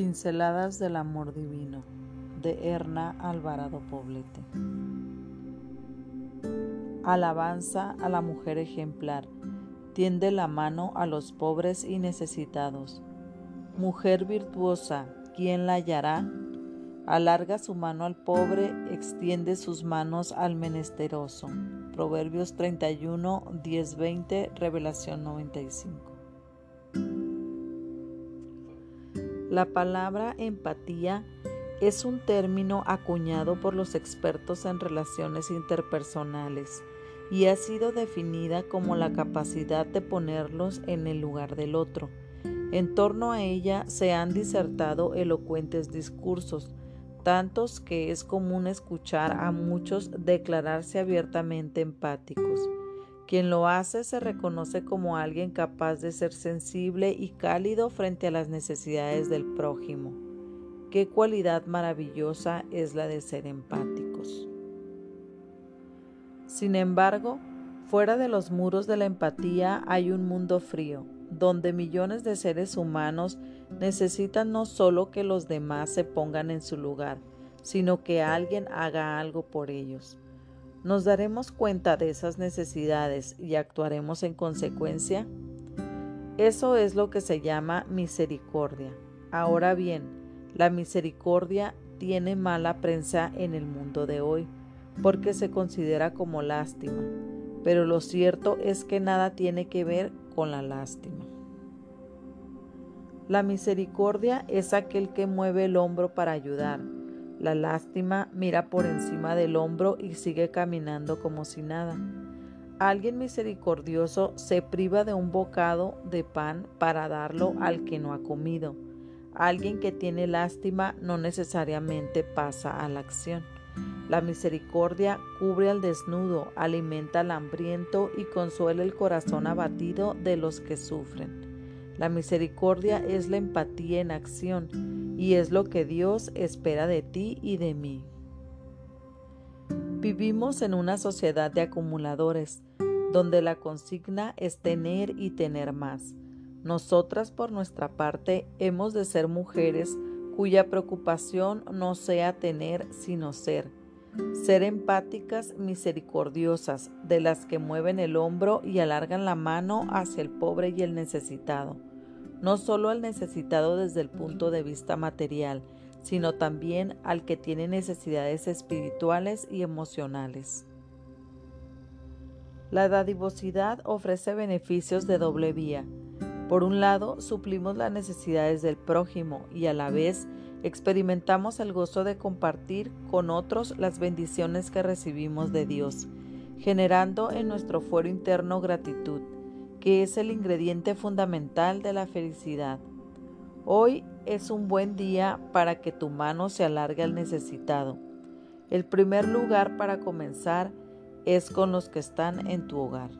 Pinceladas del Amor Divino de Erna Alvarado Poblete. Alabanza a la mujer ejemplar. Tiende la mano a los pobres y necesitados. Mujer virtuosa, ¿quién la hallará? Alarga su mano al pobre, extiende sus manos al menesteroso. Proverbios 31, 10, 20, Revelación 95. La palabra empatía es un término acuñado por los expertos en relaciones interpersonales y ha sido definida como la capacidad de ponerlos en el lugar del otro. En torno a ella se han disertado elocuentes discursos, tantos que es común escuchar a muchos declararse abiertamente empáticos. Quien lo hace se reconoce como alguien capaz de ser sensible y cálido frente a las necesidades del prójimo. Qué cualidad maravillosa es la de ser empáticos. Sin embargo, fuera de los muros de la empatía hay un mundo frío, donde millones de seres humanos necesitan no solo que los demás se pongan en su lugar, sino que alguien haga algo por ellos. ¿Nos daremos cuenta de esas necesidades y actuaremos en consecuencia? Eso es lo que se llama misericordia. Ahora bien, la misericordia tiene mala prensa en el mundo de hoy porque se considera como lástima, pero lo cierto es que nada tiene que ver con la lástima. La misericordia es aquel que mueve el hombro para ayudar, la lástima mira por encima del hombro y sigue caminando como si nada. Alguien misericordioso se priva de un bocado de pan para darlo al que no ha comido. Alguien que tiene lástima no necesariamente pasa a la acción. La misericordia cubre al desnudo, alimenta al hambriento y consuela el corazón abatido de los que sufren. La misericordia es la empatía en acción y es lo que Dios espera de ti y de mí. Vivimos en una sociedad de acumuladores, donde la consigna es tener y tener más. Nosotras, por nuestra parte, hemos de ser mujeres cuya preocupación no sea tener, sino ser. Ser empáticas, misericordiosas, de las que mueven el hombro y alargan la mano hacia el pobre y el necesitado no solo al necesitado desde el punto de vista material, sino también al que tiene necesidades espirituales y emocionales. La dadivosidad ofrece beneficios de doble vía. Por un lado, suplimos las necesidades del prójimo y a la vez experimentamos el gozo de compartir con otros las bendiciones que recibimos de Dios, generando en nuestro fuero interno gratitud que es el ingrediente fundamental de la felicidad. Hoy es un buen día para que tu mano se alargue al necesitado. El primer lugar para comenzar es con los que están en tu hogar.